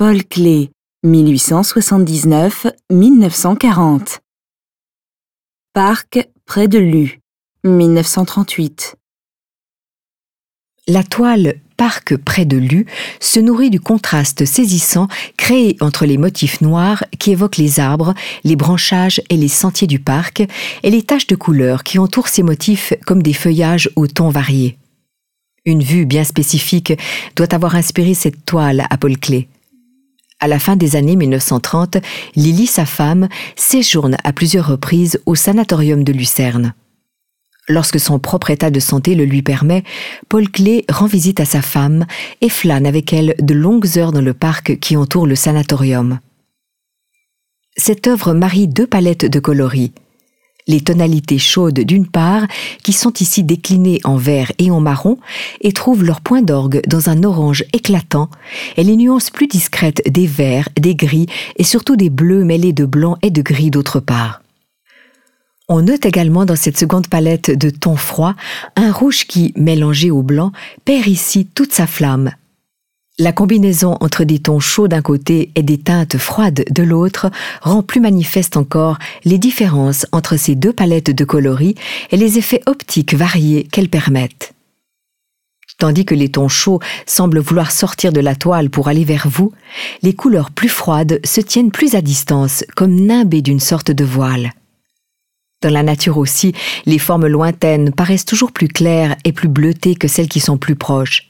Paul Klee, 1879-1940. Parc près de Lu, 1938. La toile Parc près de Lu se nourrit du contraste saisissant créé entre les motifs noirs qui évoquent les arbres, les branchages et les sentiers du parc et les taches de couleur qui entourent ces motifs comme des feuillages aux tons variés. Une vue bien spécifique doit avoir inspiré cette toile à Paul Klee. À la fin des années 1930, Lily, sa femme, séjourne à plusieurs reprises au sanatorium de Lucerne. Lorsque son propre état de santé le lui permet, Paul Klee rend visite à sa femme et flâne avec elle de longues heures dans le parc qui entoure le sanatorium. Cette œuvre marie deux palettes de coloris. Les tonalités chaudes d'une part, qui sont ici déclinées en vert et en marron, et trouvent leur point d'orgue dans un orange éclatant, et les nuances plus discrètes des verts, des gris et surtout des bleus mêlés de blanc et de gris d'autre part. On note également dans cette seconde palette de tons froids un rouge qui, mélangé au blanc, perd ici toute sa flamme. La combinaison entre des tons chauds d'un côté et des teintes froides de l'autre rend plus manifeste encore les différences entre ces deux palettes de coloris et les effets optiques variés qu'elles permettent. Tandis que les tons chauds semblent vouloir sortir de la toile pour aller vers vous, les couleurs plus froides se tiennent plus à distance, comme nimbées d'une sorte de voile. Dans la nature aussi, les formes lointaines paraissent toujours plus claires et plus bleutées que celles qui sont plus proches.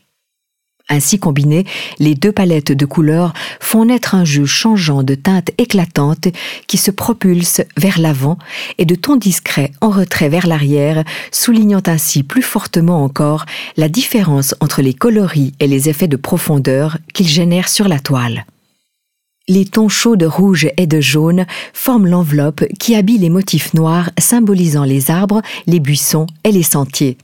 Ainsi combinées, les deux palettes de couleurs font naître un jeu changeant de teintes éclatantes qui se propulsent vers l'avant et de tons discrets en retrait vers l'arrière, soulignant ainsi plus fortement encore la différence entre les coloris et les effets de profondeur qu'ils génèrent sur la toile. Les tons chauds de rouge et de jaune forment l'enveloppe qui habille les motifs noirs symbolisant les arbres, les buissons et les sentiers.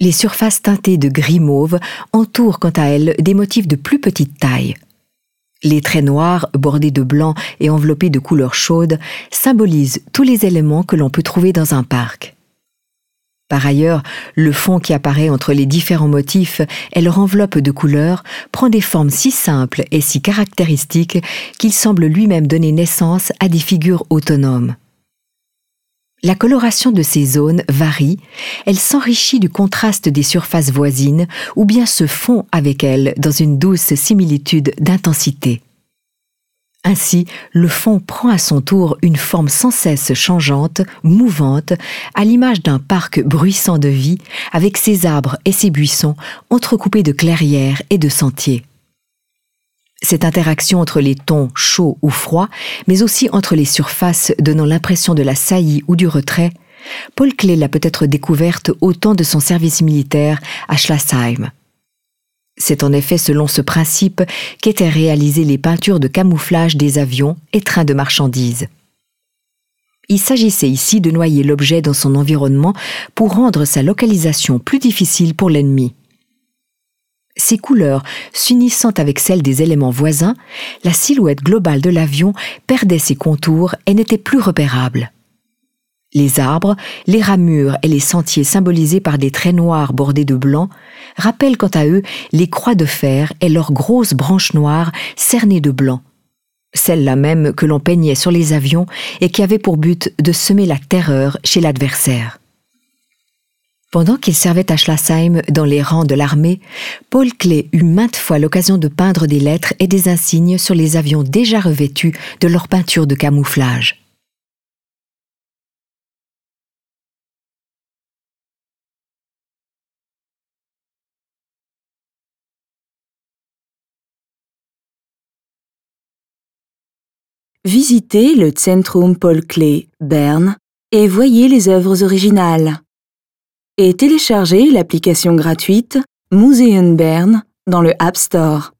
Les surfaces teintées de gris mauve entourent quant à elles des motifs de plus petite taille. Les traits noirs, bordés de blanc et enveloppés de couleurs chaudes, symbolisent tous les éléments que l'on peut trouver dans un parc. Par ailleurs, le fond qui apparaît entre les différents motifs et leur enveloppe de couleurs prend des formes si simples et si caractéristiques qu'il semble lui-même donner naissance à des figures autonomes. La coloration de ces zones varie, elle s'enrichit du contraste des surfaces voisines ou bien se fond avec elles dans une douce similitude d'intensité. Ainsi, le fond prend à son tour une forme sans cesse changeante, mouvante, à l'image d'un parc bruissant de vie, avec ses arbres et ses buissons entrecoupés de clairières et de sentiers. Cette interaction entre les tons chauds ou froids, mais aussi entre les surfaces donnant l'impression de la saillie ou du retrait, Paul Klee l'a peut-être découverte au temps de son service militaire à Schlasheim. C'est en effet selon ce principe qu'étaient réalisées les peintures de camouflage des avions et trains de marchandises. Il s'agissait ici de noyer l'objet dans son environnement pour rendre sa localisation plus difficile pour l'ennemi. Ces couleurs s'unissant avec celles des éléments voisins, la silhouette globale de l'avion perdait ses contours et n'était plus repérable. Les arbres, les ramures et les sentiers symbolisés par des traits noirs bordés de blanc rappellent quant à eux les croix de fer et leurs grosses branches noires cernées de blanc. Celles-là même que l'on peignait sur les avions et qui avaient pour but de semer la terreur chez l'adversaire. Pendant qu'il servait à Schlasheim dans les rangs de l'armée, Paul Klee eut maintes fois l'occasion de peindre des lettres et des insignes sur les avions déjà revêtus de leur peinture de camouflage. Visitez le Zentrum Paul Klee, Berne, et voyez les œuvres originales. Et téléchargez l'application gratuite Museum Bern dans le App Store.